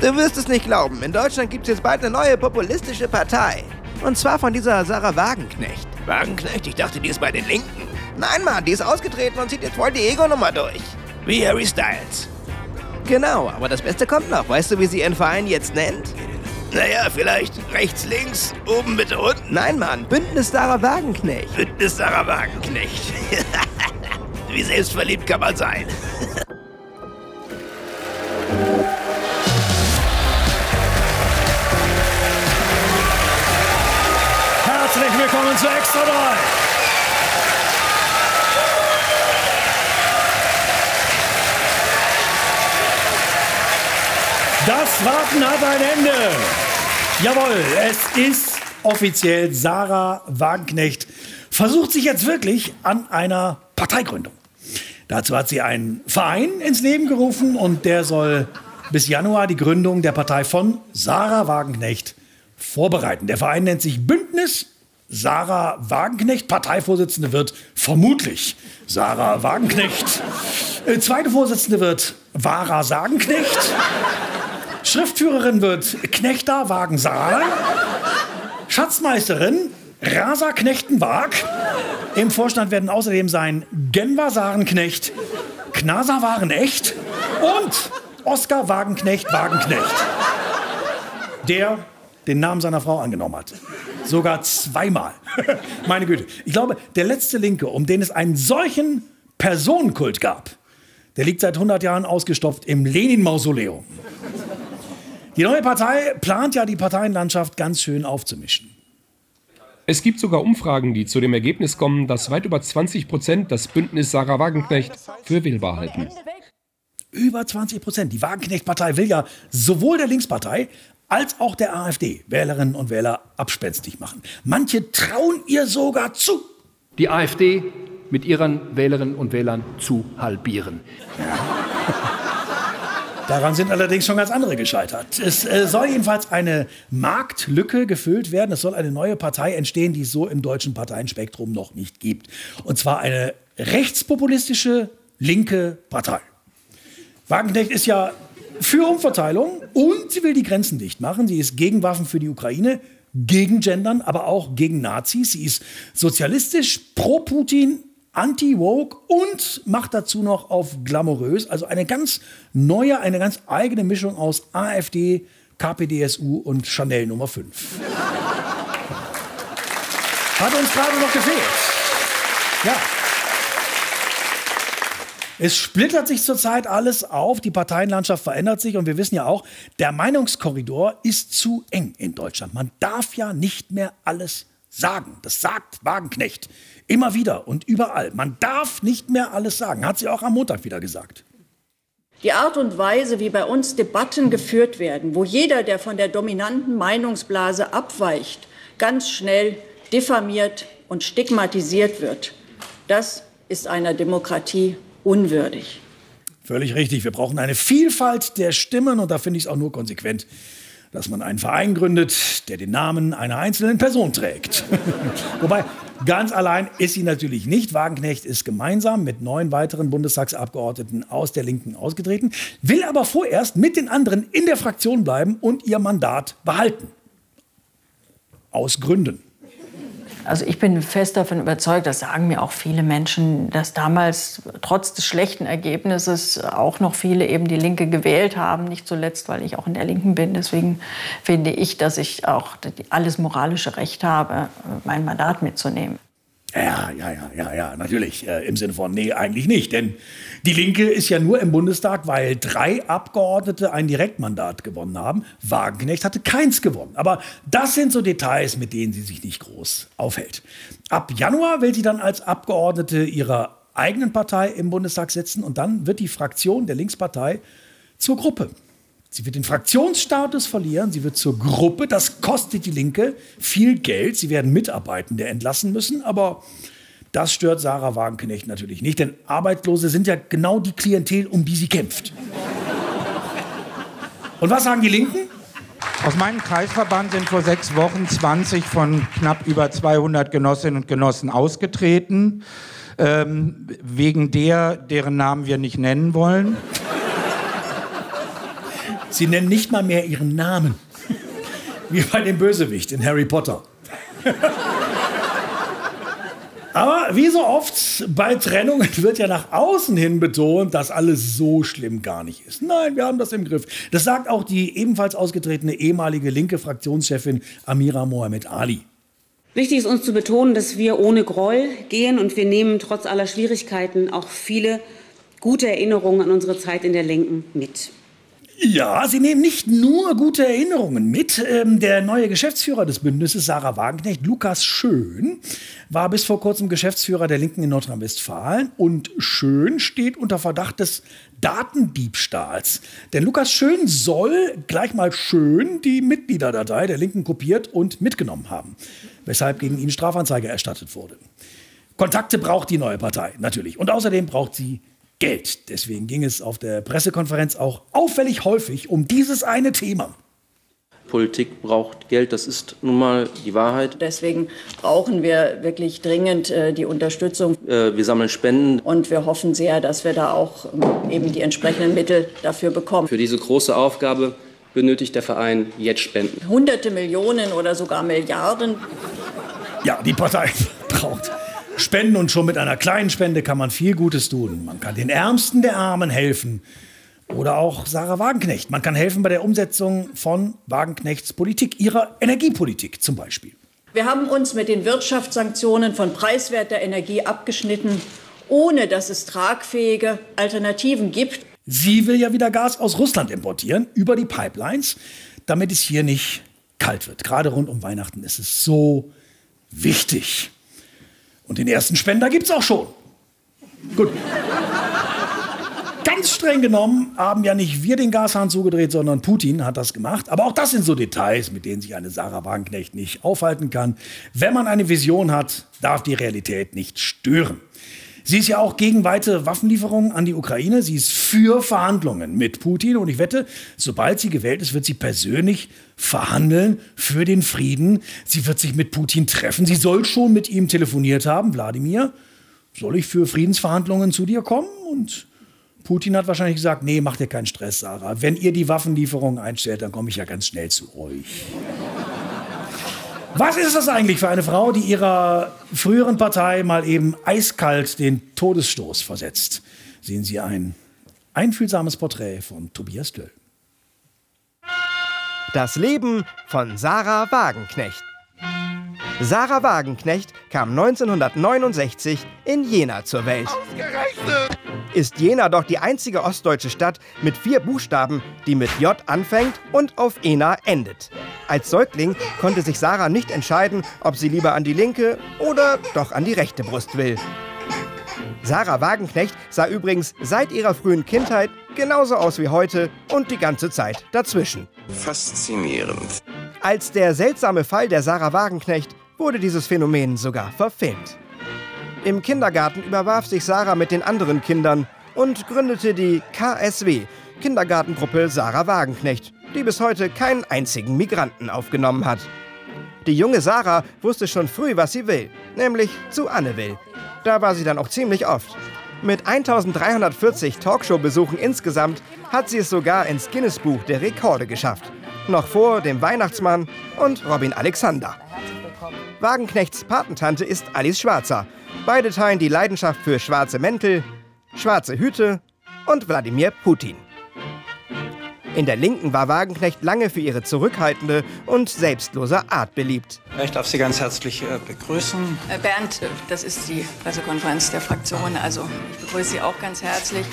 Du wirst es nicht glauben, in Deutschland gibt es jetzt bald eine neue populistische Partei. Und zwar von dieser Sarah Wagenknecht. Wagenknecht? Ich dachte, die ist bei den Linken. Nein, Mann, die ist ausgetreten und zieht jetzt voll die Ego-Nummer durch. Wie Harry Styles. Genau, aber das Beste kommt noch. Weißt du, wie sie ihren Verein jetzt nennt? Naja, vielleicht rechts, links, oben, bitte, unten. Nein, Mann, Bündnis Sarah Wagenknecht. Bündnis Sarah Wagenknecht. wie selbstverliebt kann man sein. Herzlich willkommen zu Extra 3. Das Warten hat ein Ende. Jawohl, es ist offiziell Sarah Wagenknecht versucht sich jetzt wirklich an einer Parteigründung. Dazu hat sie einen Verein ins Leben gerufen und der soll bis Januar die Gründung der Partei von Sarah Wagenknecht vorbereiten. Der Verein nennt sich Bündnis Sarah Wagenknecht. Parteivorsitzende wird vermutlich Sarah Wagenknecht. Äh, zweite Vorsitzende wird Vara Sagenknecht. Schriftführerin wird Knechter Wagensaal. Schatzmeisterin Rasa Knechtenwag. Im Vorstand werden außerdem sein Genwa Sarenknecht, Knasa Warenecht und Oskar Wagenknecht Wagenknecht. Der den Namen seiner Frau angenommen hat. Sogar zweimal. Meine Güte. Ich glaube, der letzte Linke, um den es einen solchen Personenkult gab, der liegt seit 100 Jahren ausgestopft im Lenin-Mausoleum. Die neue Partei plant ja, die Parteienlandschaft ganz schön aufzumischen. Es gibt sogar Umfragen, die zu dem Ergebnis kommen, dass weit über 20 Prozent das Bündnis Sarah Wagenknecht für wählbar halten. Über 20 Prozent. Die Wagenknecht-Partei will ja sowohl der Linkspartei als auch der AfD Wählerinnen und Wähler abspenstig machen. Manche trauen ihr sogar zu. Die AfD mit ihren Wählerinnen und Wählern zu halbieren. Daran sind allerdings schon ganz andere gescheitert. Es äh, soll jedenfalls eine Marktlücke gefüllt werden. Es soll eine neue Partei entstehen, die es so im deutschen Parteienspektrum noch nicht gibt. Und zwar eine rechtspopulistische linke Partei. Wagenknecht ist ja für Umverteilung und sie will die Grenzen dicht machen. Sie ist gegen Waffen für die Ukraine, gegen Gendern, aber auch gegen Nazis. Sie ist sozialistisch, pro Putin, anti-woke und macht dazu noch auf glamourös. Also eine ganz neue, eine ganz eigene Mischung aus AfD, KPDSU und Chanel Nummer 5. Hat uns gerade noch gefehlt. Ja. Es splittert sich zurzeit alles auf, die Parteienlandschaft verändert sich und wir wissen ja auch, der Meinungskorridor ist zu eng in Deutschland. Man darf ja nicht mehr alles sagen. Das sagt Wagenknecht immer wieder und überall. Man darf nicht mehr alles sagen, hat sie auch am Montag wieder gesagt. Die Art und Weise, wie bei uns Debatten geführt werden, wo jeder, der von der dominanten Meinungsblase abweicht, ganz schnell diffamiert und stigmatisiert wird, das ist einer Demokratie unwürdig. Völlig richtig. Wir brauchen eine Vielfalt der Stimmen und da finde ich es auch nur konsequent, dass man einen Verein gründet, der den Namen einer einzelnen Person trägt. Wobei, ganz allein ist sie natürlich nicht. Wagenknecht ist gemeinsam mit neun weiteren Bundestagsabgeordneten aus der Linken ausgetreten, will aber vorerst mit den anderen in der Fraktion bleiben und ihr Mandat behalten. Aus Gründen. Also ich bin fest davon überzeugt, das sagen mir auch viele Menschen, dass damals trotz des schlechten Ergebnisses auch noch viele eben die Linke gewählt haben. Nicht zuletzt, weil ich auch in der Linken bin. Deswegen finde ich, dass ich auch alles moralische Recht habe, mein Mandat mitzunehmen. Ja, ja, ja, ja, ja, natürlich. Äh, Im Sinne von, nee, eigentlich nicht. Denn die Linke ist ja nur im Bundestag, weil drei Abgeordnete ein Direktmandat gewonnen haben. Wagenknecht hatte keins gewonnen. Aber das sind so Details, mit denen sie sich nicht groß aufhält. Ab Januar will sie dann als Abgeordnete ihrer eigenen Partei im Bundestag sitzen und dann wird die Fraktion der Linkspartei zur Gruppe. Sie wird den Fraktionsstatus verlieren, sie wird zur Gruppe, das kostet die Linke viel Geld, sie werden Mitarbeitende entlassen müssen, aber das stört Sarah Wagenknecht natürlich nicht, denn Arbeitslose sind ja genau die Klientel, um die sie kämpft. Und was sagen die Linken? Aus meinem Kreisverband sind vor sechs Wochen 20 von knapp über 200 Genossinnen und Genossen ausgetreten, ähm, wegen der, deren Namen wir nicht nennen wollen. Sie nennen nicht mal mehr ihren Namen. Wie bei dem Bösewicht in Harry Potter. Aber wie so oft bei Trennungen wird ja nach außen hin betont, dass alles so schlimm gar nicht ist. Nein, wir haben das im Griff. Das sagt auch die ebenfalls ausgetretene ehemalige linke Fraktionschefin Amira Mohamed Ali. Wichtig ist uns zu betonen, dass wir ohne Groll gehen und wir nehmen trotz aller Schwierigkeiten auch viele gute Erinnerungen an unsere Zeit in der Linken mit. Ja, Sie nehmen nicht nur gute Erinnerungen mit. Ähm, der neue Geschäftsführer des Bündnisses, Sarah Wagenknecht, Lukas Schön, war bis vor kurzem Geschäftsführer der Linken in Nordrhein-Westfalen. Und Schön steht unter Verdacht des Datendiebstahls. Denn Lukas Schön soll gleich mal schön die Mitgliederdatei der Linken kopiert und mitgenommen haben, weshalb gegen ihn Strafanzeige erstattet wurde. Kontakte braucht die neue Partei, natürlich. Und außerdem braucht sie Geld. Deswegen ging es auf der Pressekonferenz auch auffällig häufig um dieses eine Thema. Politik braucht Geld, das ist nun mal die Wahrheit. Deswegen brauchen wir wirklich dringend äh, die Unterstützung. Äh, wir sammeln Spenden. Und wir hoffen sehr, dass wir da auch ähm, eben die entsprechenden Mittel dafür bekommen. Für diese große Aufgabe benötigt der Verein jetzt Spenden. Hunderte Millionen oder sogar Milliarden. Ja, die Partei braucht Spenden und schon mit einer kleinen Spende kann man viel Gutes tun. Man kann den Ärmsten der Armen helfen. Oder auch Sarah Wagenknecht. Man kann helfen bei der Umsetzung von Wagenknechts Politik, ihrer Energiepolitik zum Beispiel. Wir haben uns mit den Wirtschaftssanktionen von preiswerter Energie abgeschnitten, ohne dass es tragfähige Alternativen gibt. Sie will ja wieder Gas aus Russland importieren über die Pipelines, damit es hier nicht kalt wird. Gerade rund um Weihnachten ist es so wichtig. Und den ersten Spender gibt es auch schon. Gut. Ganz streng genommen haben ja nicht wir den Gashahn zugedreht, sondern Putin hat das gemacht. Aber auch das sind so Details, mit denen sich eine Sarah Wagenknecht nicht aufhalten kann. Wenn man eine Vision hat, darf die Realität nicht stören. Sie ist ja auch gegen weitere Waffenlieferungen an die Ukraine. Sie ist für Verhandlungen mit Putin. Und ich wette, sobald sie gewählt ist, wird sie persönlich verhandeln für den Frieden. Sie wird sich mit Putin treffen. Sie soll schon mit ihm telefoniert haben. Wladimir, soll ich für Friedensverhandlungen zu dir kommen? Und Putin hat wahrscheinlich gesagt, nee, mach dir keinen Stress, Sarah. Wenn ihr die Waffenlieferungen einstellt, dann komme ich ja ganz schnell zu euch. Was ist das eigentlich für eine Frau, die ihrer früheren Partei mal eben eiskalt den Todesstoß versetzt? Sehen Sie ein einfühlsames Porträt von Tobias Döll. Das Leben von Sarah Wagenknecht. Sarah Wagenknecht kam 1969 in Jena zur Welt. Ist Jena doch die einzige ostdeutsche Stadt mit vier Buchstaben, die mit J anfängt und auf Ena endet. Als Säugling konnte sich Sarah nicht entscheiden, ob sie lieber an die linke oder doch an die rechte Brust will. Sarah Wagenknecht sah übrigens seit ihrer frühen Kindheit genauso aus wie heute und die ganze Zeit dazwischen. Faszinierend. Als der seltsame Fall der Sarah Wagenknecht wurde dieses Phänomen sogar verfilmt. Im Kindergarten überwarf sich Sarah mit den anderen Kindern und gründete die KSW, Kindergartengruppe Sarah Wagenknecht, die bis heute keinen einzigen Migranten aufgenommen hat. Die junge Sarah wusste schon früh, was sie will, nämlich zu Anne will. Da war sie dann auch ziemlich oft. Mit 1340 Talkshow-Besuchen insgesamt hat sie es sogar ins Guinness-Buch der Rekorde geschafft. Noch vor dem Weihnachtsmann und Robin Alexander. Wagenknechts Patentante ist Alice Schwarzer. Beide teilen die Leidenschaft für schwarze Mäntel, schwarze Hüte und Wladimir Putin. In der Linken war Wagenknecht lange für ihre zurückhaltende und selbstlose Art beliebt. Ich darf Sie ganz herzlich äh, begrüßen. Äh, Bernd, das ist die Pressekonferenz der Fraktion. Also ich begrüße Sie auch ganz herzlich.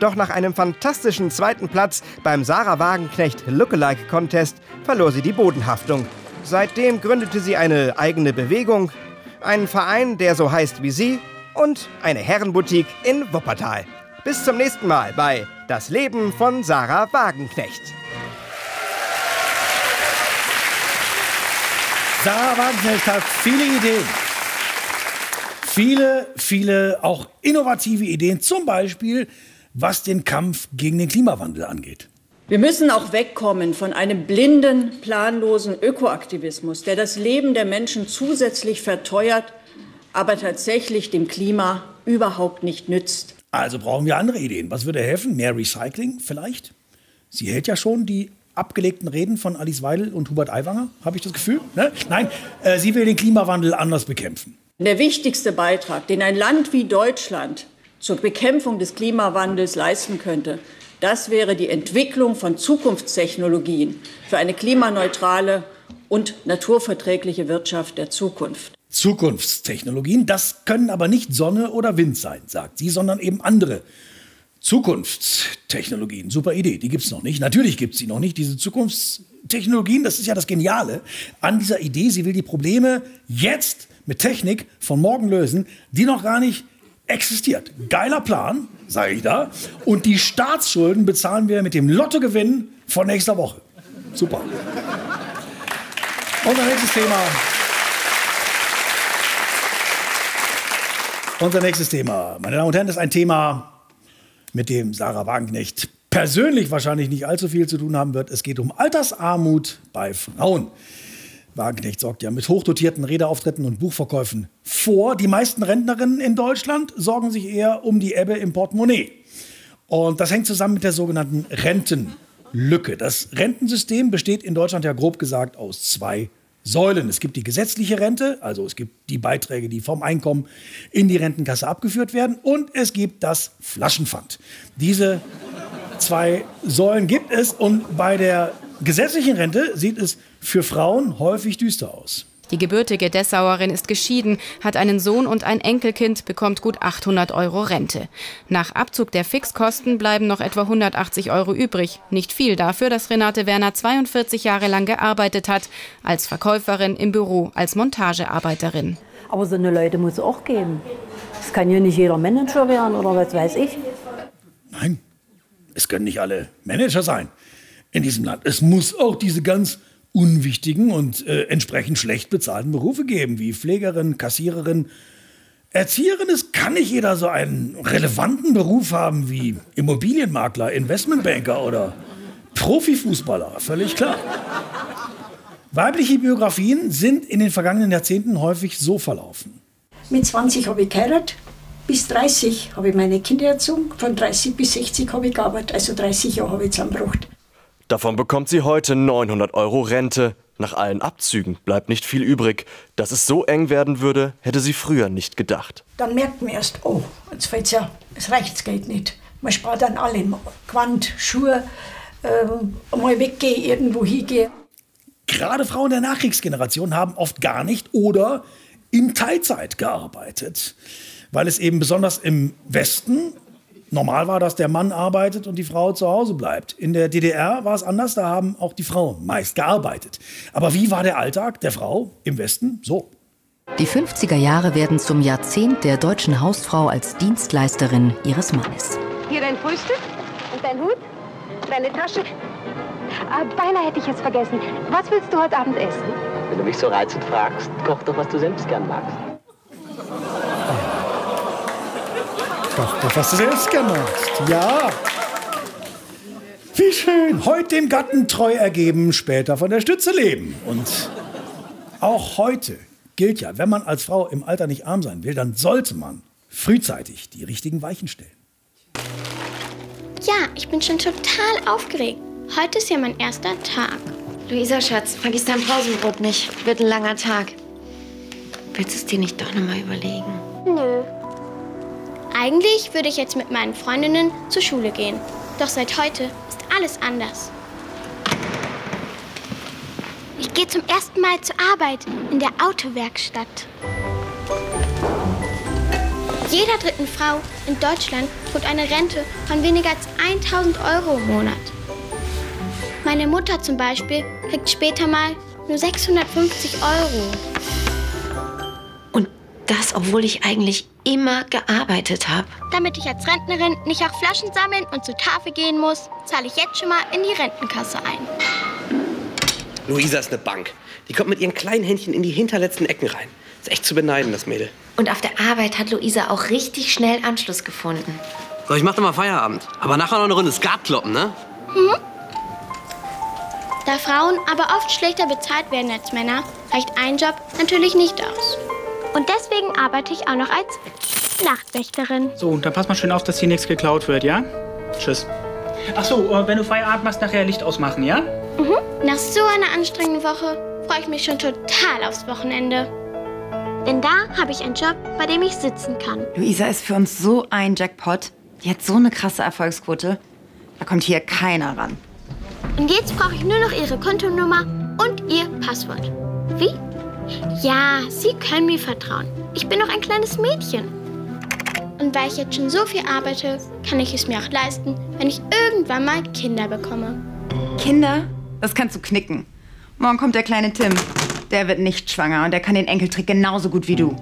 Doch nach einem fantastischen zweiten Platz beim Sarah Wagenknecht Lookalike Contest verlor sie die Bodenhaftung. Seitdem gründete sie eine eigene Bewegung, einen Verein, der so heißt wie sie, und eine Herrenboutique in Wuppertal. Bis zum nächsten Mal bei Das Leben von Sarah Wagenknecht. Sarah Wagenknecht hat viele Ideen. Viele, viele auch innovative Ideen, zum Beispiel was den Kampf gegen den Klimawandel angeht. Wir müssen auch wegkommen von einem blinden, planlosen Ökoaktivismus, der das Leben der Menschen zusätzlich verteuert, aber tatsächlich dem Klima überhaupt nicht nützt. Also brauchen wir andere Ideen. Was würde helfen? Mehr Recycling vielleicht? Sie hält ja schon die abgelegten Reden von Alice Weidel und Hubert Aiwanger, habe ich das Gefühl? Ne? Nein, äh, sie will den Klimawandel anders bekämpfen. Der wichtigste Beitrag, den ein Land wie Deutschland zur Bekämpfung des Klimawandels leisten könnte, das wäre die Entwicklung von Zukunftstechnologien für eine klimaneutrale und naturverträgliche Wirtschaft der Zukunft. Zukunftstechnologien, das können aber nicht Sonne oder Wind sein, sagt sie, sondern eben andere Zukunftstechnologien. Super Idee, die gibt es noch nicht. Natürlich gibt es sie noch nicht, diese Zukunftstechnologien. Das ist ja das Geniale an dieser Idee. Sie will die Probleme jetzt mit Technik von morgen lösen, die noch gar nicht existiert. Geiler Plan, sage ich da. Und die Staatsschulden bezahlen wir mit dem Lottogewinn von nächster Woche. Super. Unser nächstes Thema. Unser nächstes Thema, meine Damen und Herren, ist ein Thema, mit dem Sarah Wagenknecht persönlich wahrscheinlich nicht allzu viel zu tun haben wird. Es geht um Altersarmut bei Frauen. Wagenknecht sorgt ja mit hochdotierten Redeauftritten und Buchverkäufen vor. Die meisten Rentnerinnen in Deutschland sorgen sich eher um die Ebbe im Portemonnaie. Und das hängt zusammen mit der sogenannten Rentenlücke. Das Rentensystem besteht in Deutschland ja grob gesagt aus zwei Säulen. Es gibt die gesetzliche Rente, also es gibt die Beiträge, die vom Einkommen in die Rentenkasse abgeführt werden. Und es gibt das Flaschenpfand. Diese zwei Säulen gibt es. Und bei der gesetzlichen Rente sieht es für Frauen häufig düster aus. Die gebürtige Dessauerin ist geschieden, hat einen Sohn und ein Enkelkind, bekommt gut 800 Euro Rente. Nach Abzug der Fixkosten bleiben noch etwa 180 Euro übrig. Nicht viel dafür, dass Renate Werner 42 Jahre lang gearbeitet hat, als Verkäuferin im Büro, als Montagearbeiterin. Aber so eine Leute muss es auch geben. Es kann ja nicht jeder Manager werden oder was weiß ich. Nein, es können nicht alle Manager sein in diesem Land. Es muss auch diese ganz unwichtigen und äh, entsprechend schlecht bezahlten Berufe geben, wie Pflegerin, Kassiererin, Erzieherin. Es kann nicht jeder so einen relevanten Beruf haben wie Immobilienmakler, Investmentbanker oder Profifußballer, völlig klar. Weibliche Biografien sind in den vergangenen Jahrzehnten häufig so verlaufen. Mit 20 habe ich geheiratet, bis 30 habe ich meine Kinder erzogen, von 30 bis 60 habe ich gearbeitet, also 30 Jahre habe ich zusammengebracht. Davon bekommt sie heute 900 Euro Rente. Nach allen Abzügen bleibt nicht viel übrig. Dass es so eng werden würde, hätte sie früher nicht gedacht. Dann merkt man erst, oh, jetzt fällt's ja, es reicht, es geht nicht. Man spart dann alle, Quant, Schuhe, ähm, mal weggehen, irgendwo hingehen. Gerade Frauen der Nachkriegsgeneration haben oft gar nicht oder in Teilzeit gearbeitet, weil es eben besonders im Westen normal war, dass der Mann arbeitet und die Frau zu Hause bleibt. In der DDR war es anders, da haben auch die Frauen meist gearbeitet. Aber wie war der Alltag der Frau im Westen? So. Die 50er Jahre werden zum Jahrzehnt der deutschen Hausfrau als Dienstleisterin ihres Mannes. Hier dein Frühstück und dein Hut, deine Tasche. Ah, beinahe hätte ich es vergessen. Was willst du heute Abend essen? Wenn du mich so reizend fragst, koch doch, was du selbst gern magst. Doch, das hast du selbst gemacht. Ja. Wie schön. Heute dem Gatten treu ergeben, später von der Stütze leben. Und auch heute gilt ja, wenn man als Frau im Alter nicht arm sein will, dann sollte man frühzeitig die richtigen Weichen stellen. Ja, ich bin schon total aufgeregt. Heute ist ja mein erster Tag. Luisa, Schatz, vergiss dein Pausenbrot nicht. Wird ein langer Tag. Willst du es dir nicht doch noch mal überlegen? Nö. Eigentlich würde ich jetzt mit meinen Freundinnen zur Schule gehen. Doch seit heute ist alles anders. Ich gehe zum ersten Mal zur Arbeit in der Autowerkstatt. Jeder dritten Frau in Deutschland droht eine Rente von weniger als 1000 Euro im Monat. Meine Mutter zum Beispiel kriegt später mal nur 650 Euro. Das, obwohl ich eigentlich immer gearbeitet habe. Damit ich als Rentnerin nicht auch Flaschen sammeln und zur Tafel gehen muss, zahle ich jetzt schon mal in die Rentenkasse ein. Luisa ist eine Bank. Die kommt mit ihren kleinen Händchen in die hinterletzten Ecken rein. Ist echt zu beneiden, das Mädel. Und auf der Arbeit hat Luisa auch richtig schnell Anschluss gefunden. So, ich mach dann mal Feierabend. Aber nachher noch eine Runde Skat kloppen, ne? Hm? Da Frauen aber oft schlechter bezahlt werden als Männer, reicht ein Job natürlich nicht aus. Und deswegen arbeite ich auch noch als Nachtwächterin. So, dann pass mal schön auf, dass hier nichts geklaut wird, ja? Tschüss. Ach so, äh, wenn du Feierabend machst, nachher Licht ausmachen, ja? Mhm. Nach so einer anstrengenden Woche freue ich mich schon total aufs Wochenende. Denn da habe ich einen Job, bei dem ich sitzen kann. Luisa ist für uns so ein Jackpot. Die hat so eine krasse Erfolgsquote. Da kommt hier keiner ran. Und jetzt brauche ich nur noch Ihre Kontonummer und Ihr Passwort. Wie? Ja, Sie können mir vertrauen. Ich bin noch ein kleines Mädchen. Und weil ich jetzt schon so viel arbeite, kann ich es mir auch leisten, wenn ich irgendwann mal Kinder bekomme. Kinder? Das kannst du knicken. Morgen kommt der kleine Tim. Der wird nicht schwanger und der kann den Enkeltrick genauso gut wie du.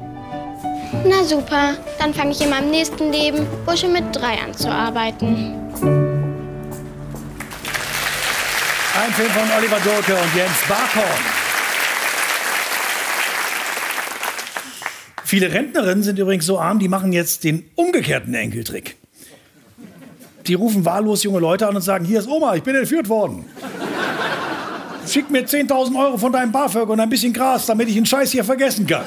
Na super, dann fange ich in meinem nächsten Leben wohl schon mit drei an zu arbeiten. Ein Film von Oliver Durke und Jens Barkhorn. Viele Rentnerinnen sind übrigens so arm, die machen jetzt den umgekehrten Enkeltrick. Die rufen wahllos junge Leute an und sagen, hier ist Oma, ich bin entführt worden. Schick mir 10.000 Euro von deinem BAföG und ein bisschen Gras, damit ich den Scheiß hier vergessen kann.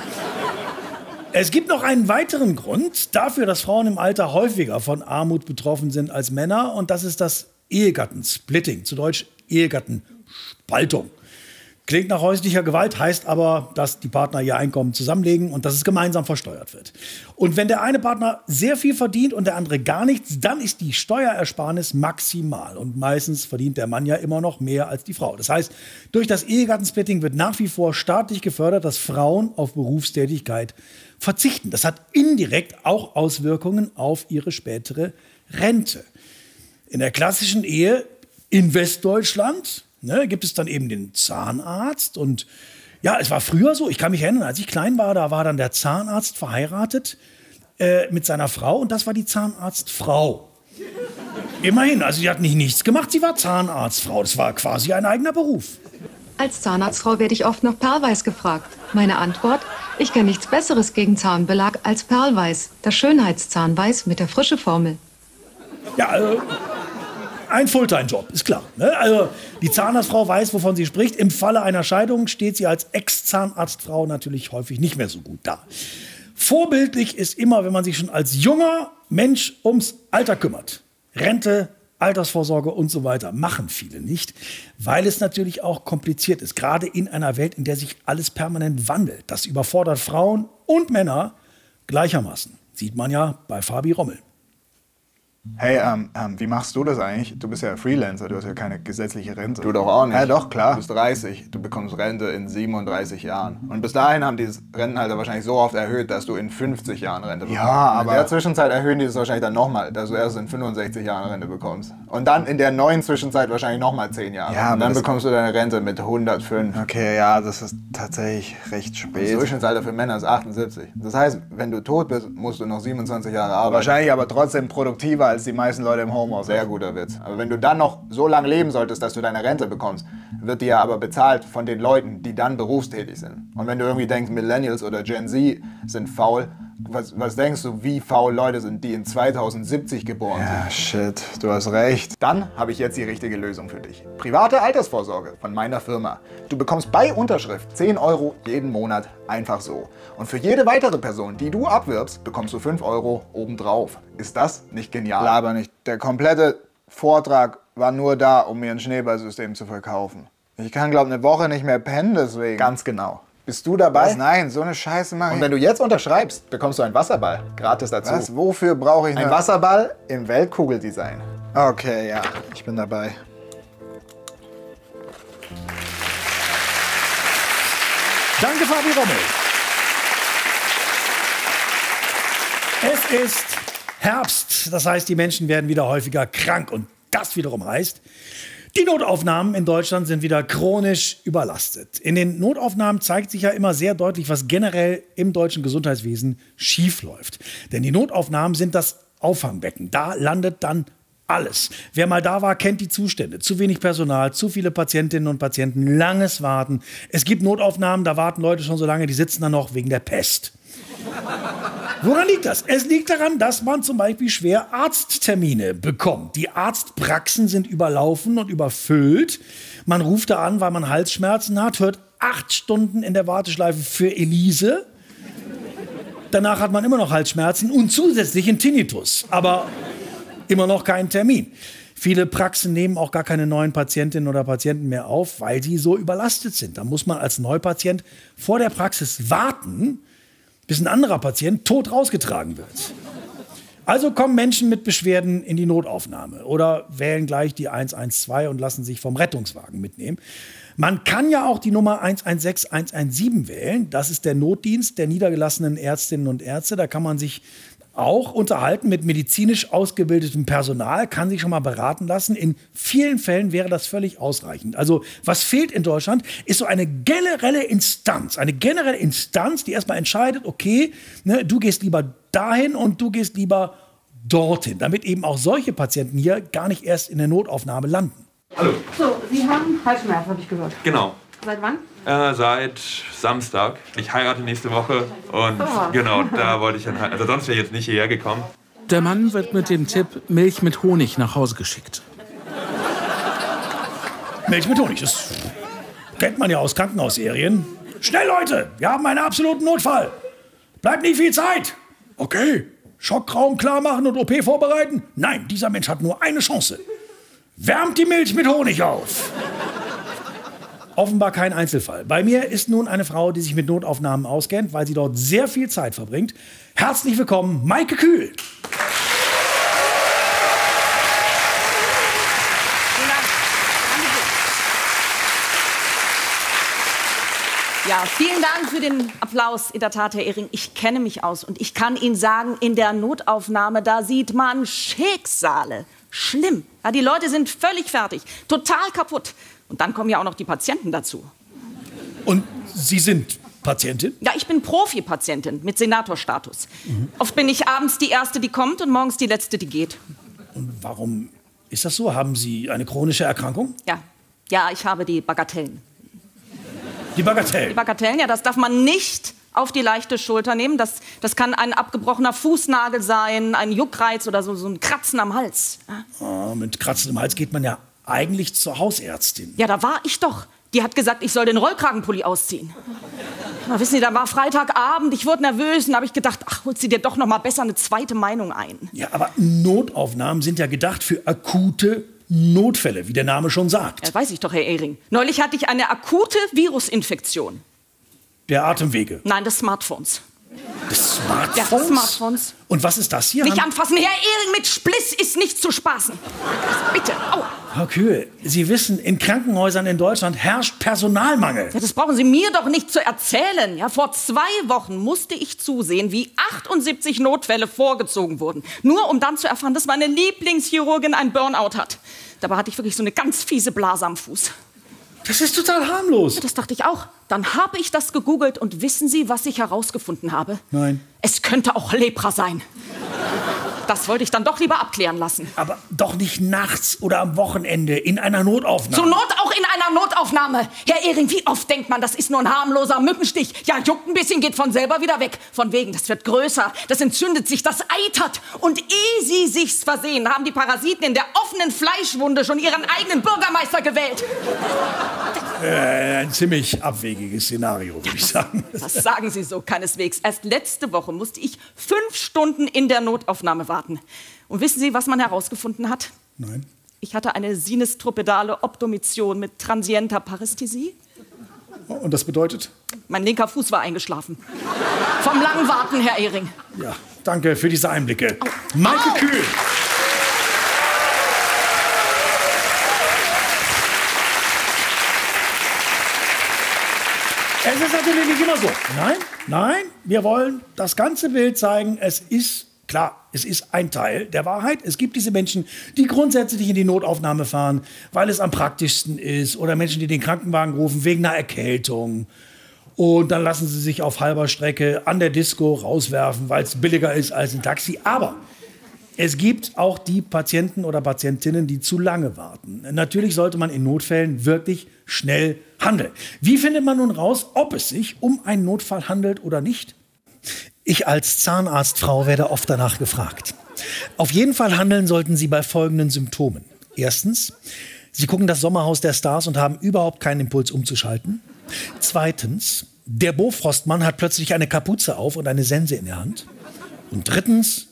Es gibt noch einen weiteren Grund dafür, dass Frauen im Alter häufiger von Armut betroffen sind als Männer. Und das ist das Ehegattensplitting, zu Deutsch Ehegattenspaltung. Klingt nach häuslicher Gewalt, heißt aber, dass die Partner ihr Einkommen zusammenlegen und dass es gemeinsam versteuert wird. Und wenn der eine Partner sehr viel verdient und der andere gar nichts, dann ist die Steuerersparnis maximal. Und meistens verdient der Mann ja immer noch mehr als die Frau. Das heißt, durch das Ehegattensplitting wird nach wie vor staatlich gefördert, dass Frauen auf Berufstätigkeit verzichten. Das hat indirekt auch Auswirkungen auf ihre spätere Rente. In der klassischen Ehe in Westdeutschland ne, gibt es dann eben den Zahnarzt und ja, es war früher so, ich kann mich erinnern, als ich klein war, da war dann der Zahnarzt verheiratet äh, mit seiner Frau und das war die Zahnarztfrau. Immerhin, also sie hat nicht nichts gemacht, sie war Zahnarztfrau, das war quasi ein eigener Beruf. Als Zahnarztfrau werde ich oft nach Perlweiß gefragt. Meine Antwort? Ich kenne nichts Besseres gegen Zahnbelag als Perlweiß, das Schönheitszahnweiß mit der frische Formel. Ja, äh, ein Fulltime-Job, ist klar. Ne? Also die Zahnarztfrau weiß, wovon sie spricht. Im Falle einer Scheidung steht sie als Ex-Zahnarztfrau natürlich häufig nicht mehr so gut da. Vorbildlich ist immer, wenn man sich schon als junger Mensch ums Alter kümmert. Rente, Altersvorsorge und so weiter machen viele nicht, weil es natürlich auch kompliziert ist, gerade in einer Welt, in der sich alles permanent wandelt. Das überfordert Frauen und Männer gleichermaßen. Sieht man ja bei Fabi Rommel. Hey, ähm, ähm, wie machst du das eigentlich? Du bist ja Freelancer, du hast ja keine gesetzliche Rente. Du doch auch nicht. Ja, doch, klar. Du bist 30, du bekommst Rente in 37 Jahren. Und bis dahin haben die das Rentenalter wahrscheinlich so oft erhöht, dass du in 50 Jahren Rente bekommst. Ja, aber- In der Zwischenzeit erhöhen die das wahrscheinlich dann nochmal, dass du erst in 65 Jahren Rente bekommst. Und dann in der neuen Zwischenzeit wahrscheinlich nochmal 10 Jahre. Ja, Und dann das- bekommst du deine Rente mit 105. Okay, ja, das ist tatsächlich recht Das spät. Durchschnittsalter für Männer ist 78. Das heißt, wenn du tot bist, musst du noch 27 Jahre arbeiten. Wahrscheinlich aber trotzdem produktiver als die meisten Leute im Homeoffice. Sehr guter Witz. Aber wenn du dann noch so lange leben solltest, dass du deine Rente bekommst, wird dir ja aber bezahlt von den Leuten, die dann berufstätig sind. Und wenn du irgendwie denkst, Millennials oder Gen Z sind faul, was, was denkst du, wie faul Leute sind, die in 2070 geboren Ja, sind? shit, du hast recht. Dann habe ich jetzt die richtige Lösung für dich. Private Altersvorsorge von meiner Firma. Du bekommst bei Unterschrift 10 Euro jeden Monat einfach so. Und für jede weitere Person, die du abwirbst, bekommst du 5 Euro obendrauf. Ist das nicht genial? Laber nicht. Der komplette Vortrag war nur da, um mir ein Schneeballsystem zu verkaufen. Ich kann, glaube eine Woche nicht mehr pennen deswegen. Ganz genau. Bist du dabei? Was? Nein, so eine Scheiße mache ich. Und wenn du jetzt unterschreibst, bekommst du einen Wasserball gratis dazu. Was? Wofür brauche ich Ein eine- Wasserball im Weltkugeldesign. Okay, ja, ich bin dabei. Danke, Fabi Rommel. Es ist Herbst, das heißt, die Menschen werden wieder häufiger krank und das wiederum heißt, die Notaufnahmen in Deutschland sind wieder chronisch überlastet. In den Notaufnahmen zeigt sich ja immer sehr deutlich, was generell im deutschen Gesundheitswesen schiefläuft. Denn die Notaufnahmen sind das Auffangbecken. Da landet dann alles. Wer mal da war, kennt die Zustände. Zu wenig Personal, zu viele Patientinnen und Patienten, langes Warten. Es gibt Notaufnahmen, da warten Leute schon so lange, die sitzen da noch wegen der Pest. Woran liegt das? Es liegt daran, dass man zum Beispiel schwer Arzttermine bekommt. Die Arztpraxen sind überlaufen und überfüllt. Man ruft da an, weil man Halsschmerzen hat, hört acht Stunden in der Warteschleife für Elise. Danach hat man immer noch Halsschmerzen und zusätzlich einen Tinnitus. Aber immer noch keinen Termin. Viele Praxen nehmen auch gar keine neuen Patientinnen oder Patienten mehr auf, weil sie so überlastet sind. Da muss man als Neupatient vor der Praxis warten, bis ein anderer Patient tot rausgetragen wird. Also kommen Menschen mit Beschwerden in die Notaufnahme oder wählen gleich die 112 und lassen sich vom Rettungswagen mitnehmen. Man kann ja auch die Nummer 116 117 wählen. Das ist der Notdienst der niedergelassenen Ärztinnen und Ärzte. Da kann man sich auch unterhalten mit medizinisch ausgebildetem Personal, kann sich schon mal beraten lassen. In vielen Fällen wäre das völlig ausreichend. Also was fehlt in Deutschland, ist so eine generelle Instanz, eine generelle Instanz, die erstmal entscheidet, okay, ne, du gehst lieber dahin und du gehst lieber dorthin, damit eben auch solche Patienten hier gar nicht erst in der Notaufnahme landen. Hallo. So, Sie haben Halsschmerzen, habe ich gehört. Genau. Seit wann? Äh, seit Samstag. Ich heirate nächste Woche und Oh. genau, da wollte ich dann also sonst wäre ich jetzt nicht hierher gekommen. Der Mann wird mit dem Tipp Milch mit Honig nach Hause geschickt. Milch mit Honig, das kennt man ja aus Krankenhausserien. Schnell, Leute, wir haben einen absoluten Notfall. Bleibt nicht viel Zeit. Okay, Schockraum klar machen und OP vorbereiten? Nein, dieser Mensch hat nur eine Chance. Wärmt die Milch mit Honig auf. Offenbar kein Einzelfall. Bei mir ist nun eine Frau, die sich mit Notaufnahmen auskennt, weil sie dort sehr viel Zeit verbringt. Herzlich willkommen, Maike Kühl. Ja, vielen Dank für den Applaus. In der Tat, Herr Ehring, ich kenne mich aus und ich kann Ihnen sagen, in der Notaufnahme, da sieht man Schicksale. Schlimm. Ja, die Leute sind völlig fertig, total kaputt. Und dann kommen ja auch noch die Patienten dazu. Und Sie sind Patientin? Ja, ich bin Profi-Patientin mit Senatorstatus. Oft bin ich abends die Erste, die kommt und morgens die Letzte, die geht. Und warum ist das so? Haben Sie eine chronische Erkrankung? Ja, ja, ich habe die Bagatellen. Die Die Bagatelle. Bagatellen, ja, das darf man nicht auf die leichte Schulter nehmen. Das, das kann ein abgebrochener Fußnagel sein, ein Juckreiz oder so, so ein Kratzen am Hals. Ja. Ah, mit Kratzen im Hals geht man ja eigentlich zur Hausärztin. Ja, da war ich doch. Die hat gesagt, ich soll den Rollkragenpulli ausziehen. Na, wissen Sie, da war Freitagabend, ich wurde nervös und habe ich gedacht, ach, holst du dir doch noch mal besser eine zweite Meinung ein. Ja, aber Notaufnahmen sind ja gedacht für akute Notfälle, wie der Name schon sagt. Ja, weiß ich doch, Herr Ehring. Neulich hatte ich eine akute Virusinfektion. Der Atemwege. Nein, des Smartphones. Des Ja, Smartphones? des Smartphones. Und was ist das hier? Nicht anfassen, Herr Ehring, mit Spliss ist nicht zu spaßen. Bitte, au. Frau Kühl, Sie wissen, in Krankenhäusern in Deutschland herrscht Personalmangel. Ja, das brauchen Sie mir doch nicht zu erzählen. Ja, vor zwei Wochen musste ich zusehen, wie 78 Notfälle vorgezogen wurden. Nur um dann zu erfahren, dass meine Lieblingschirurgin ein Burnout hat. Dabei hatte ich wirklich so eine ganz fiese Blase am Fuß. Das ist total harmlos. Ja, das dachte ich auch. Dann habe ich das gegoogelt und wissen Sie, was ich herausgefunden habe? Nein. Es könnte auch Lepra sein. Das wollte ich dann doch lieber abklären lassen. Aber doch nicht nachts oder am Wochenende in einer Notaufnahme. Zur Not auch in einer Notaufnahme. Herr Ehring, wie oft denkt man, das ist nur ein harmloser Mückenstich? Ja, juckt ein bisschen, geht von selber wieder weg. Von wegen, das wird größer, das entzündet sich, das eitert. Und ehe Sie sich's versehen, haben die Parasiten in der offenen Fleischwunde schon ihren eigenen Bürgermeister gewählt. Äh, ein ziemlich abwegiges Szenario, würde ich sagen. Das sagen Sie so keineswegs. Erst letzte Woche musste ich fünf Stunden in der Notaufnahme warten. Und wissen Sie, was man herausgefunden hat? Nein. Ich hatte eine sinistropedale Obdomission mit transienter Parästhesie. Und das bedeutet? Mein linker Fuß war eingeschlafen. Vom langen Warten, Herr Ehring. Ja, danke für diese Einblicke. Maike Au. Kühl. Es ist natürlich nicht immer so. Nein, nein, wir wollen das ganze Bild zeigen. Es ist klar, es ist ein Teil der Wahrheit. Es gibt diese Menschen, die grundsätzlich in die Notaufnahme fahren, weil es am praktischsten ist. Oder Menschen, die den Krankenwagen rufen wegen einer Erkältung. Und dann lassen sie sich auf halber Strecke an der Disco rauswerfen, weil es billiger ist als ein Taxi. Aber es gibt auch die Patienten oder Patientinnen, die zu lange warten. Natürlich sollte man in Notfällen wirklich schnell handeln. Wie findet man nun raus, ob es sich um einen Notfall handelt oder nicht? Ich als Zahnarztfrau werde oft danach gefragt. Auf jeden Fall handeln sollten Sie bei folgenden Symptomen. Erstens, Sie gucken das Sommerhaus der Stars und haben überhaupt keinen Impuls umzuschalten. Zweitens, der Bofrostmann hat plötzlich eine Kapuze auf und eine Sense in der Hand. Und drittens,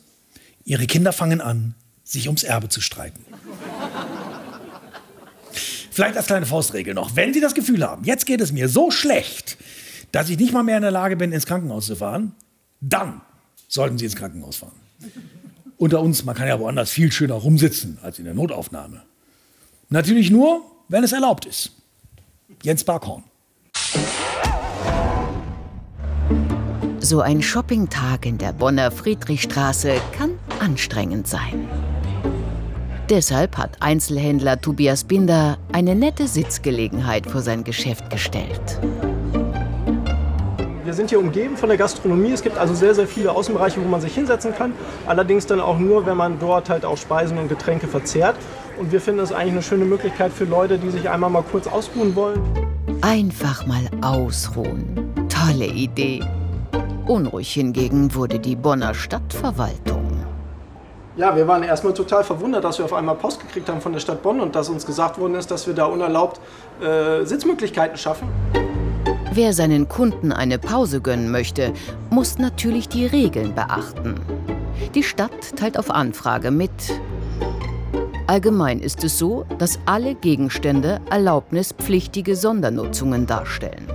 Ihre Kinder fangen an, sich ums Erbe zu streiten. Vielleicht als kleine Faustregel noch. Wenn Sie das Gefühl haben, jetzt geht es mir so schlecht, dass ich nicht mal mehr in der Lage bin, ins Krankenhaus zu fahren, dann sollten Sie ins Krankenhaus fahren. Unter uns, man kann ja woanders viel schöner rumsitzen als in der Notaufnahme. Natürlich nur, wenn es erlaubt ist. Jens Barkhorn. So ein Shoppingtag in der Bonner Friedrichstraße kann anstrengend sein. Deshalb hat Einzelhändler Tobias Binder eine nette Sitzgelegenheit vor sein Geschäft gestellt. Wir sind hier umgeben von der Gastronomie. Es gibt also sehr, sehr viele Außenbereiche, wo man sich hinsetzen kann. Allerdings dann auch nur, wenn man dort halt auch Speisen und Getränke verzehrt. Und wir finden das eigentlich eine schöne Möglichkeit für Leute, die sich einmal mal kurz ausruhen wollen. Einfach mal ausruhen. Tolle Idee. Unruhig hingegen wurde die Bonner Stadtverwaltung. Ja, wir waren erstmal total verwundert, dass wir auf einmal Post gekriegt haben von der Stadt Bonn und dass uns gesagt worden ist, dass wir da unerlaubt äh, Sitzmöglichkeiten schaffen. Wer seinen Kunden eine Pause gönnen möchte, muss natürlich die Regeln beachten. Die Stadt teilt auf Anfrage mit. Allgemein ist es so, dass alle Gegenstände erlaubnispflichtige Sondernutzungen darstellen.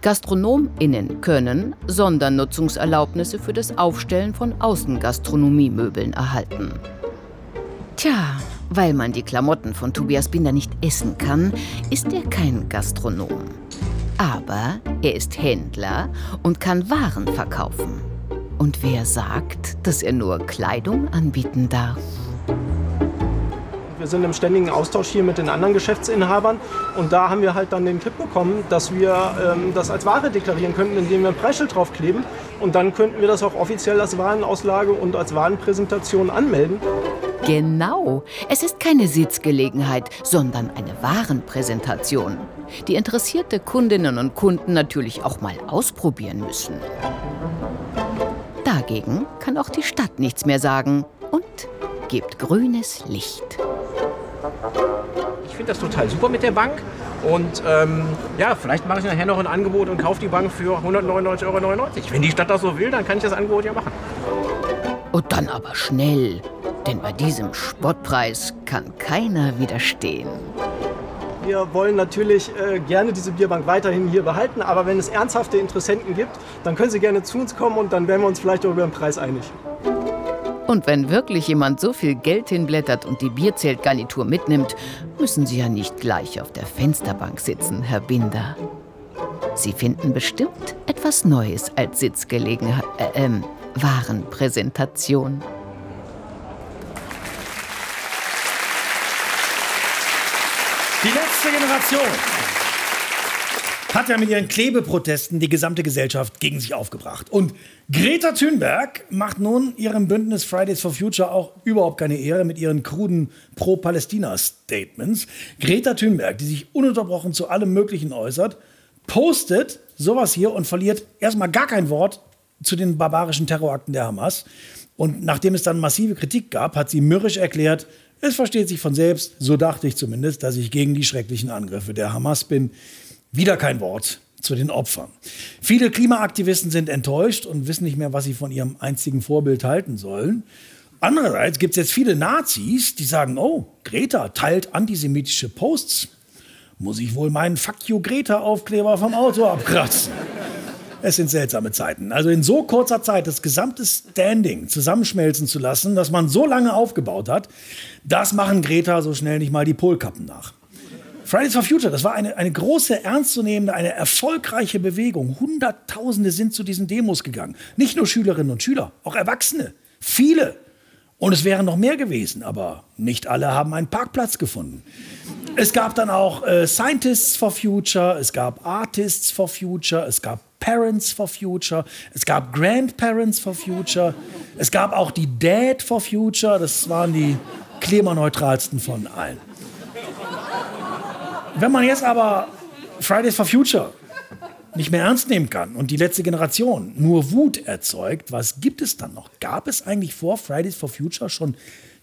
GastronomInnen können Sondernutzungserlaubnisse für das Aufstellen von Außengastronomiemöbeln erhalten. Tja, weil man die Klamotten von Tobias Binder nicht essen kann, ist er kein Gastronom. Aber er ist Händler und kann Waren verkaufen. Und wer sagt, dass er nur Kleidung anbieten darf? Wir sind im ständigen Austausch hier mit den anderen Geschäftsinhabern und da haben wir halt dann den Tipp bekommen, dass wir ähm, das als Ware deklarieren könnten, indem wir ein Preisschild draufkleben und dann könnten wir das auch offiziell als Warenauslage und als Warenpräsentation anmelden. Genau, es ist keine Sitzgelegenheit, sondern eine Warenpräsentation, die interessierte Kundinnen und Kunden natürlich auch mal ausprobieren müssen. Dagegen kann auch die Stadt nichts mehr sagen und gibt grünes Licht. Ich finde das total super mit der Bank. Und ähm, ja, vielleicht mache ich nachher noch ein Angebot und kaufe die Bank für 199,99 Euro. Wenn die Stadt das so will, dann kann ich das Angebot ja machen. Und dann aber schnell, denn bei diesem Spottpreis kann keiner widerstehen. Wir wollen natürlich äh, gerne diese Bierbank weiterhin hier behalten, aber wenn es ernsthafte Interessenten gibt, dann können Sie gerne zu uns kommen und dann werden wir uns vielleicht auch über den Preis einig. Und wenn wirklich jemand so viel Geld hinblättert und die Bierzeltgarnitur mitnimmt, müssen Sie ja nicht gleich auf der Fensterbank sitzen, Herr Binder. Sie finden bestimmt etwas Neues als Sitzgelegenheit, äh, ähm, Warenpräsentation. Die letzte Generation hat ja mit ihren Klebeprotesten die gesamte Gesellschaft gegen sich aufgebracht. Und Greta Thunberg macht nun ihrem Bündnis Fridays for Future auch überhaupt keine Ehre mit ihren kruden Pro-Palästina-Statements. Greta Thunberg, die sich ununterbrochen zu allem Möglichen äußert, postet sowas hier und verliert erstmal gar kein Wort zu den barbarischen Terrorakten der Hamas. Und nachdem es dann massive Kritik gab, hat sie mürrisch erklärt, es versteht sich von selbst, so dachte ich zumindest, dass ich gegen die schrecklichen Angriffe der Hamas bin. Wieder kein Wort zu den Opfern. Viele Klimaaktivisten sind enttäuscht und wissen nicht mehr, was sie von ihrem einzigen Vorbild halten sollen. Andererseits gibt es jetzt viele Nazis, die sagen, oh, Greta teilt antisemitische Posts. Muss ich wohl meinen Fuck you Greta-Aufkleber vom Auto abkratzen? Es sind seltsame Zeiten. Also in so kurzer Zeit das gesamte Standing zusammenschmelzen zu lassen, das man so lange aufgebaut hat, das machen Greta so schnell nicht mal die Polkappen nach. Fridays for Future, das war eine, eine große, ernstzunehmende, eine erfolgreiche Bewegung. Hunderttausende sind zu diesen Demos gegangen. Nicht nur Schülerinnen und Schüler, auch Erwachsene. Viele. Und es wären noch mehr gewesen, aber nicht alle haben einen Parkplatz gefunden. Es gab dann auch äh, Scientists for Future, es gab Artists for Future, es gab Parents for Future, es gab Grandparents for Future, es gab auch die Dad for Future, das waren die klimaneutralsten von allen. Wenn man jetzt aber Fridays for Future nicht mehr ernst nehmen kann und die letzte Generation nur Wut erzeugt, was gibt es dann noch? Gab es eigentlich vor Fridays for Future schon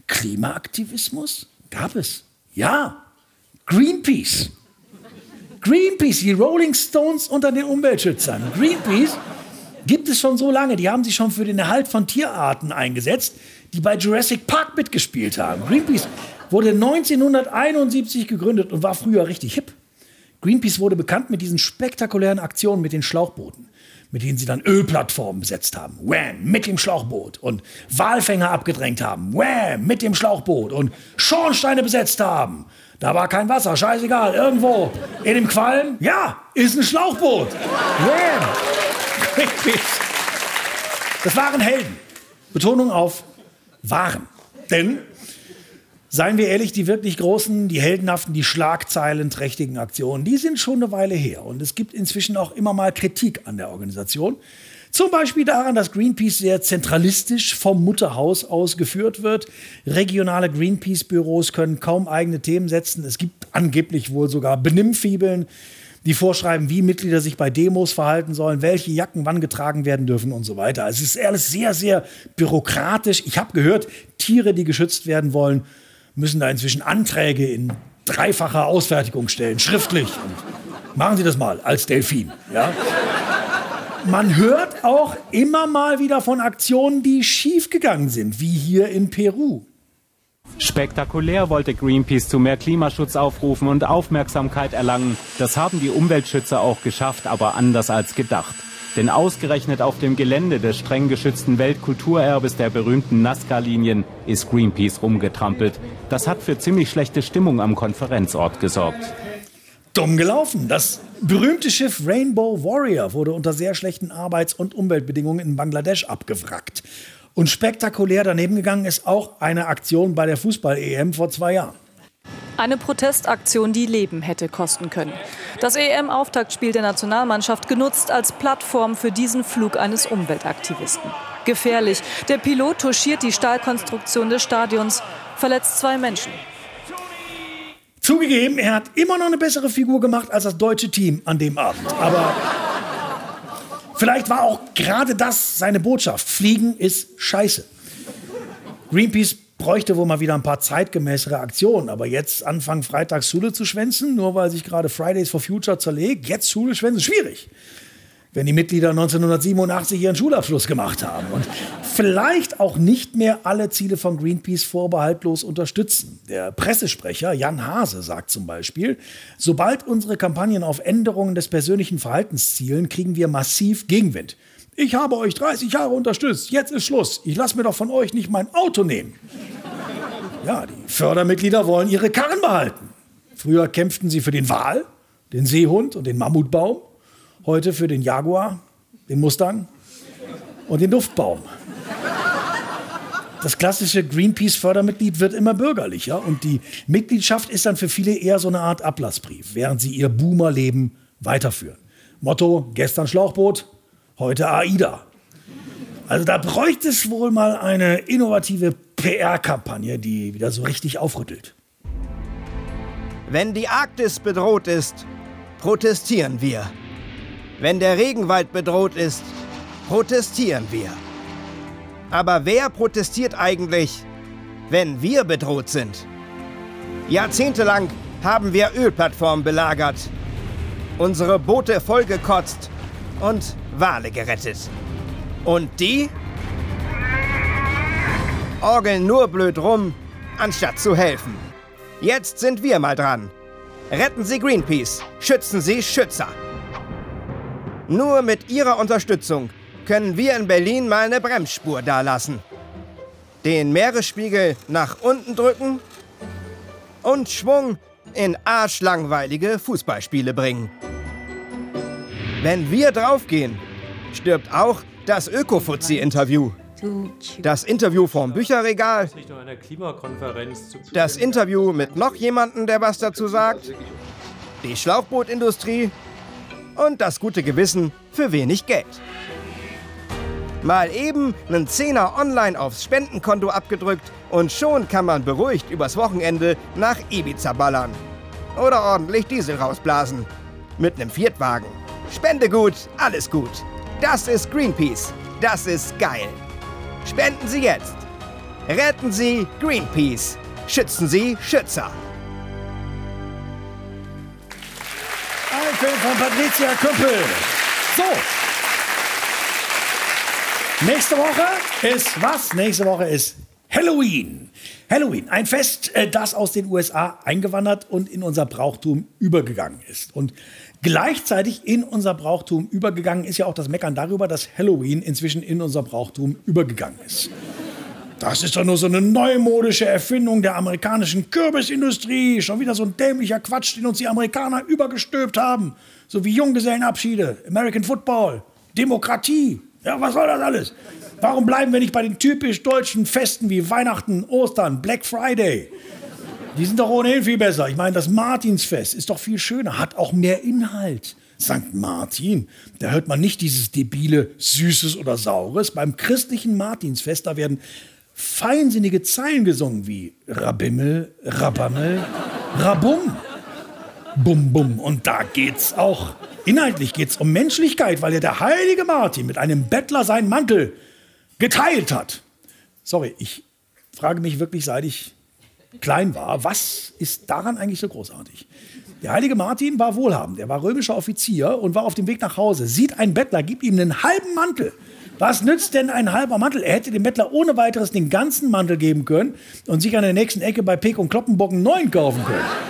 Klimaaktivismus? Gab es? Ja. Greenpeace. Greenpeace, die Rolling Stones unter den Umweltschützern. Greenpeace gibt es schon so lange. Die haben sich schon für den Erhalt von Tierarten eingesetzt, die bei Jurassic Park mitgespielt haben. Greenpeace wurde 1971 gegründet und war früher richtig hip. Greenpeace wurde bekannt mit diesen spektakulären Aktionen mit den Schlauchbooten, mit denen sie dann Ölplattformen besetzt haben. Wham, mit dem Schlauchboot. Und Walfänger abgedrängt haben. Wham, mit dem Schlauchboot. Und Schornsteine besetzt haben. Da war kein Wasser, scheißegal. Irgendwo in dem Qualm, ja, ist ein Schlauchboot. Wham. Greenpeace. Das waren Helden. Betonung auf waren. Denn Seien wir ehrlich, die wirklich großen, die heldenhaften, die schlagzeilenträchtigen Aktionen, die sind schon eine Weile her. Und es gibt inzwischen auch immer mal Kritik an der Organisation. Zum Beispiel daran, dass Greenpeace sehr zentralistisch vom Mutterhaus aus geführt wird. Regionale Greenpeace-Büros können kaum eigene Themen setzen. Es gibt angeblich wohl sogar Benimmfibeln, die vorschreiben, wie Mitglieder sich bei Demos verhalten sollen, welche Jacken wann getragen werden dürfen und so weiter. Es ist alles sehr, sehr bürokratisch. Ich habe gehört, Tiere, die geschützt werden wollen, müssen da inzwischen Anträge in dreifacher Ausfertigung stellen, schriftlich. Und machen Sie das mal als Delfin. Ja? Man hört auch immer mal wieder von Aktionen, die schiefgegangen sind, wie hier in Peru. Spektakulär wollte Greenpeace zu mehr Klimaschutz aufrufen und Aufmerksamkeit erlangen. Das haben die Umweltschützer auch geschafft, aber anders als gedacht. Denn ausgerechnet auf dem Gelände des streng geschützten Weltkulturerbes der berühmten Nazca-Linien ist Greenpeace rumgetrampelt. Das hat für ziemlich schlechte Stimmung am Konferenzort gesorgt. Dumm gelaufen. Das berühmte Schiff Rainbow Warrior wurde unter sehr schlechten Arbeits- und Umweltbedingungen in Bangladesch abgewrackt. Und spektakulär daneben gegangen ist auch eine Aktion bei der Fußball-EM vor zwei Jahren. Eine Protestaktion, die Leben hätte kosten können. Das EM-Auftaktspiel der Nationalmannschaft genutzt als Plattform für diesen Flug eines Umweltaktivisten. Gefährlich. Der Pilot touchiert die Stahlkonstruktion des Stadions, verletzt zwei Menschen. Zugegeben, er hat immer noch eine bessere Figur gemacht als das deutsche Team an dem Abend. Aber vielleicht war auch gerade das seine Botschaft. Fliegen ist scheiße. Greenpeace bräuchte wohl mal wieder ein paar zeitgemäßere Aktionen. Aber jetzt anfangen freitags Schule zu schwänzen, nur weil sich gerade Fridays for Future zerlegt, jetzt Schule schwänzen, schwierig. Wenn die Mitglieder 1987 ihren Schulabschluss gemacht haben und vielleicht auch nicht mehr alle Ziele von Greenpeace vorbehaltlos unterstützen. Der Pressesprecher Jan Hase sagt zum Beispiel, sobald unsere Kampagnen auf Änderungen des persönlichen Verhaltens zielen, kriegen wir massiv Gegenwind. Ich habe euch 30 Jahre unterstützt, jetzt ist Schluss. Ich lasse mir doch von euch nicht mein Auto nehmen. Ja, die Fördermitglieder wollen ihre Karren behalten. Früher kämpften sie für den Wal, den Seehund und den Mammutbaum. Heute für den Jaguar, den Mustang und den Duftbaum. Das klassische Greenpeace-Fördermitglied wird immer bürgerlicher und die Mitgliedschaft ist dann für viele eher so eine Art Ablassbrief, während sie ihr Boomerleben weiterführen. Motto: gestern Schlauchboot, heute AIDA. Also da bräuchte es wohl mal eine innovative PR-Kampagne, die wieder so richtig aufrüttelt. Wenn die Arktis bedroht ist, protestieren wir. Wenn der Regenwald bedroht ist, protestieren wir. Aber wer protestiert eigentlich, wenn wir bedroht sind? Jahrzehntelang haben wir Ölplattformen belagert, unsere Boote vollgekotzt und Wale gerettet. Und die orgeln nur blöd rum, anstatt zu helfen. Jetzt sind wir mal dran. Retten Sie Greenpeace, schützen Sie Schützer. Nur mit Ihrer Unterstützung können wir in Berlin mal eine Bremsspur dalassen. Den Meeresspiegel nach unten drücken und Schwung in arschlangweilige Fußballspiele bringen. Wenn wir draufgehen, stirbt auch das Ökofuzzi-Interview. Das Interview vom Bücherregal. Das Interview mit noch jemandem, der was dazu sagt. Die Schlauchbootindustrie. Und das gute Gewissen für wenig Geld. Mal eben einen Zehner online aufs Spendenkonto abgedrückt und schon kann man beruhigt übers Wochenende nach Ibiza ballern. Oder ordentlich Diesel rausblasen. Mit einem Viertwagen. Spende gut, alles gut. Das ist Greenpeace. Das ist geil. Spenden Sie jetzt. Retten Sie Greenpeace. Schützen Sie Schützer. Ein Film von Patricia Küppel. So. Nächste Woche ist was? Nächste Woche ist Halloween. Halloween, ein Fest, äh, das aus den USA eingewandert und in unser Brauchtum übergegangen ist. Und gleichzeitig in unser Brauchtum übergegangen ist ja auch das Meckern darüber, dass Halloween inzwischen in unser Brauchtum übergegangen ist. Das ist doch nur so eine neumodische Erfindung der amerikanischen Kürbisindustrie. Schon wieder so ein dämlicher Quatsch, den uns die Amerikaner übergestülpt haben. So wie Junggesellenabschiede, American Football, Demokratie. Ja, was soll das alles? Warum bleiben wir nicht bei den typisch deutschen Festen wie Weihnachten, Ostern, Black Friday? Die sind doch ohnehin viel besser. Ich meine, das Martinsfest ist doch viel schöner, hat auch mehr Inhalt. St. Martin, da hört man nicht dieses debile Süßes oder Saures. Beim christlichen Martinsfest, da werden feinsinnige Zeilen gesungen wie Rabimmel, Rabammel, Rabum, Bum Bum. Und da geht's auch, inhaltlich geht's um Menschlichkeit, weil ja der heilige Martin mit einem Bettler seinen Mantel geteilt hat. Sorry, ich frage mich wirklich, seit ich klein war, was ist daran eigentlich so großartig? Der heilige Martin war wohlhabend, er war römischer Offizier und war auf dem Weg nach Hause, sieht einen Bettler, gibt ihm einen halben Mantel. Was nützt denn ein halber Mantel? Er hätte dem Bettler ohne weiteres den ganzen Mantel geben können und sich an der nächsten Ecke bei Peek und Kloppenbock einen neuen kaufen können.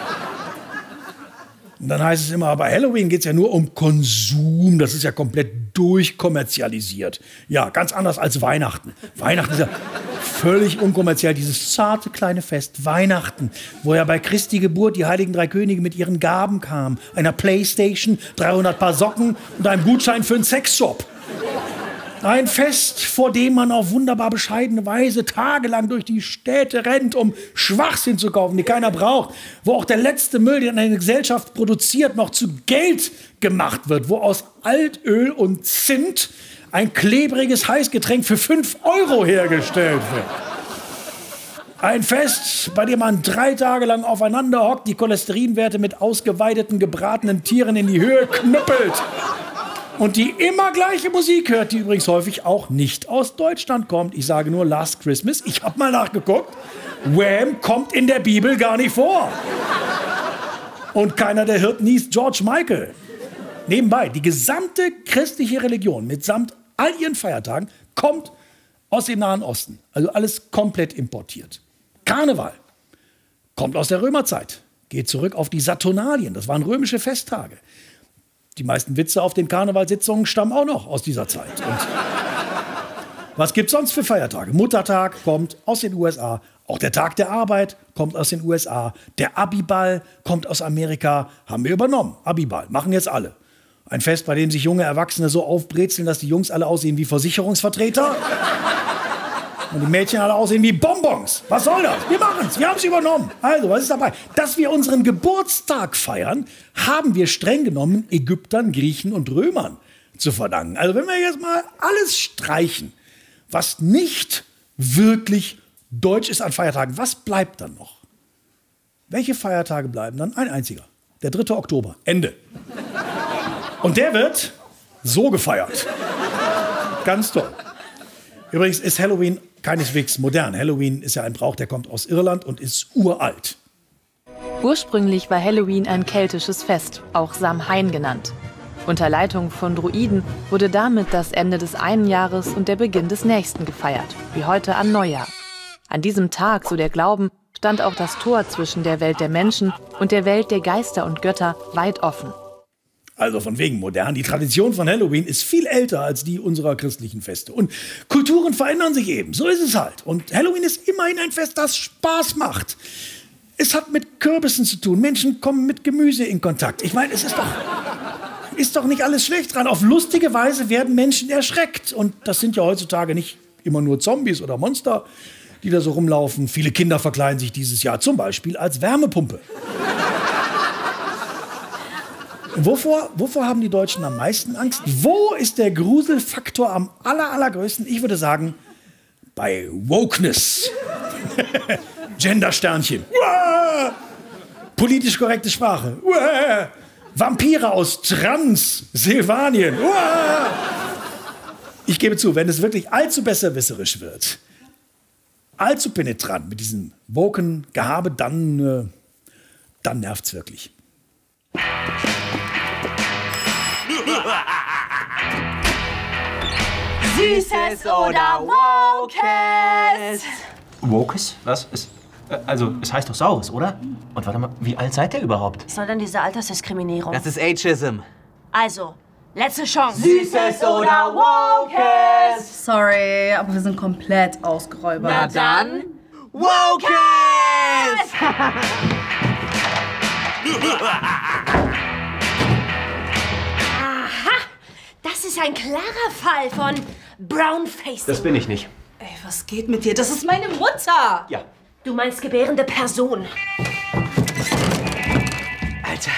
Und dann heißt es immer, bei Halloween geht es ja nur um Konsum. Das ist ja komplett durchkommerzialisiert. Ja, ganz anders als Weihnachten. Weihnachten ist ja völlig unkommerziell. Dieses zarte kleine Fest, Weihnachten, wo ja bei Christi Geburt die Heiligen Drei Könige mit ihren Gaben kamen. Einer Playstation, 300 Paar Socken und einem Gutschein für einen Sexshop. Ein Fest, vor dem man auf wunderbar bescheidene Weise tagelang durch die Städte rennt, um Schwachsinn zu kaufen, die keiner braucht. Wo auch der letzte Müll, den eine Gesellschaft produziert, noch zu Geld gemacht wird. Wo aus Altöl und Zimt ein klebriges Heißgetränk für 5 Euro hergestellt wird. Ein Fest, bei dem man drei Tage lang aufeinander hockt, die Cholesterinwerte mit ausgeweideten, gebratenen Tieren in die Höhe knüppelt und die immer gleiche Musik hört, die übrigens häufig auch nicht aus Deutschland kommt. Ich sage nur Last Christmas. Ich habe mal nachgeguckt. Wham kommt in der Bibel gar nicht vor. Und keiner der Hirten hieß George Michael. Nebenbei, die gesamte christliche Religion mitsamt all ihren Feiertagen kommt aus dem Nahen Osten. Also alles komplett importiert. Karneval kommt aus der Römerzeit. Geht zurück auf die Saturnalien. Das waren römische Festtage die meisten Witze auf den Karnevalssitzungen stammen auch noch aus dieser Zeit. Und was gibt es sonst für Feiertage? Muttertag kommt aus den USA. Auch der Tag der Arbeit kommt aus den USA. Der Abiball kommt aus Amerika. Haben wir übernommen. Abiball. Machen jetzt alle. Ein Fest, bei dem sich junge Erwachsene so aufbrezeln, dass die Jungs alle aussehen wie Versicherungsvertreter. Und die Mädchen alle aussehen wie Bonbons. Was soll das? Wir machen's. Wir haben's übernommen. Also, was ist dabei? Dass wir unseren Geburtstag feiern, haben wir streng genommen Ägyptern, Griechen und Römern zu verdanken. Also, wenn wir jetzt mal alles streichen, was nicht wirklich deutsch ist an Feiertagen, was bleibt dann noch? Welche Feiertage bleiben dann? Ein einziger. Der 3. Oktober. Ende. Und der wird so gefeiert. Ganz toll. Übrigens ist Halloween keineswegs modern. Halloween ist ja ein Brauch, der kommt aus Irland und ist uralt. Ursprünglich war Halloween ein keltisches Fest, auch Samhain genannt. Unter Leitung von Druiden wurde damit das Ende des einen Jahres und der Beginn des nächsten gefeiert, wie heute an Neujahr. An diesem Tag, so der Glauben, stand auch das Tor zwischen der Welt der Menschen und der Welt der Geister und Götter weit offen. Also von wegen modern. Die Tradition von Halloween ist viel älter als die unserer christlichen Feste. Und Kulturen verändern sich eben. So ist es halt. Und Halloween ist immerhin ein Fest, das Spaß macht. Es hat mit Kürbissen zu tun. Menschen kommen mit Gemüse in Kontakt. Ich meine, es ist doch, ist doch nicht alles schlecht dran. Auf lustige Weise werden Menschen erschreckt. Und das sind ja heutzutage nicht immer nur Zombies oder Monster, die da so rumlaufen. Viele Kinder verkleiden sich dieses Jahr zum Beispiel als Wärmepumpe. Wovor, wovor haben die Deutschen am meisten Angst? Wo ist der Gruselfaktor am aller, allergrößten? Ich würde sagen, bei Wokeness. Gendersternchen. Politisch korrekte Sprache. Vampire aus Transsilvanien. Ich gebe zu, wenn es wirklich allzu besserwisserisch wird, allzu penetrant mit diesem woken Gehabe, dann, äh, dann nervt es wirklich. Süßes oder Wokes? Wokes? Was ist Also, es heißt doch Saurus, oder? Und warte mal, wie alt seid ihr überhaupt? Was soll denn diese Altersdiskriminierung? Das ist Ageism. Also, letzte Chance. Süßes oder Wokes? Sorry, aber wir sind komplett ausgeräubert. Na dann, Wokes! das ist ein klarer Fall von Brownface. Das bin ich nicht. Ey, was geht mit dir? Das ist meine Mutter! Ja. Du meinst gebärende Person. Alter,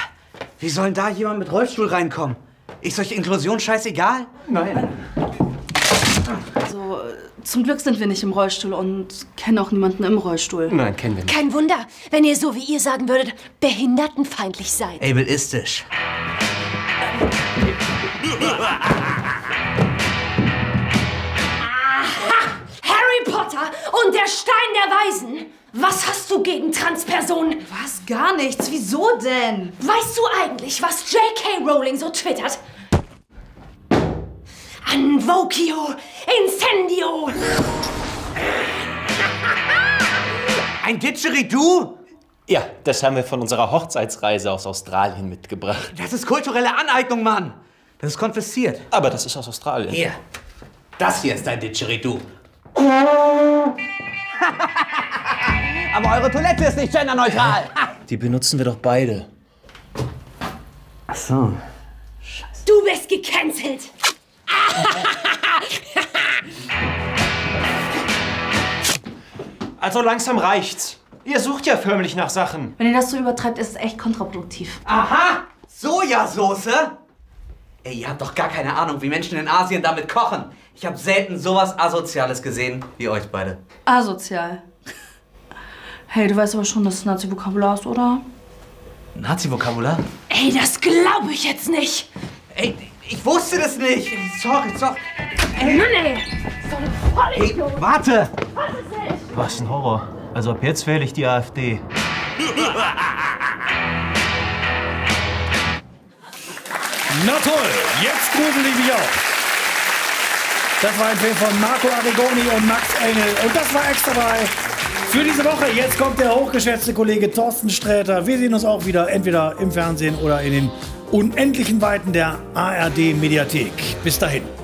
wie soll denn da jemand mit Rollstuhl reinkommen? Ist euch Inklusion scheißegal? Nein. Also, zum Glück sind wir nicht im Rollstuhl und kennen auch niemanden im Rollstuhl. Nein, kennen wir nicht. Kein Wunder, wenn ihr so wie ihr sagen würdet, behindertenfeindlich seid. Ableistisch. Aha! Harry Potter und der Stein der Weisen. Was hast du gegen Transpersonen? Was? Gar nichts. Wieso denn? Weißt du eigentlich, was J.K. Rowling so twittert? Anvokio Incendio! Ein Didgeridoo? Ja, das haben wir von unserer Hochzeitsreise aus Australien mitgebracht. Das ist kulturelle Aneignung, Mann. Das ist konfisziert. Aber das ist aus Australien. Hier. Das hier ist ein Didgeridoo. Aber eure Toilette ist nicht genderneutral. Die benutzen wir doch beide. Ach so. Du bist gecancelt! Also langsam reicht's. Ihr sucht ja förmlich nach Sachen. Wenn ihr das so übertreibt, ist es echt kontraproduktiv. Aha! Sojasauce? Ey, ihr habt doch gar keine Ahnung, wie Menschen in Asien damit kochen. Ich habe selten sowas Asoziales gesehen wie euch beide. Asozial. Hey, du weißt aber schon, dass es Nazi-Vokabular ist, oder? Nazi-Vokabular? Ey, das glaube ich jetzt nicht! Ey, ich wusste das nicht. Sorry, sorry. Ey, Mann, ey! So Vollidiot! warte! Was ist das? Was ein Horror. Also ab jetzt wähle ich die AfD. Na toll, jetzt grusel ich mich auch. Das war ein Film von Marco Arrigoni und Max Engel. Und das war extra drei für diese Woche. Jetzt kommt der hochgeschätzte Kollege Thorsten Sträter. Wir sehen uns auch wieder entweder im Fernsehen oder in den unendlichen Weiten der ARD Mediathek. Bis dahin.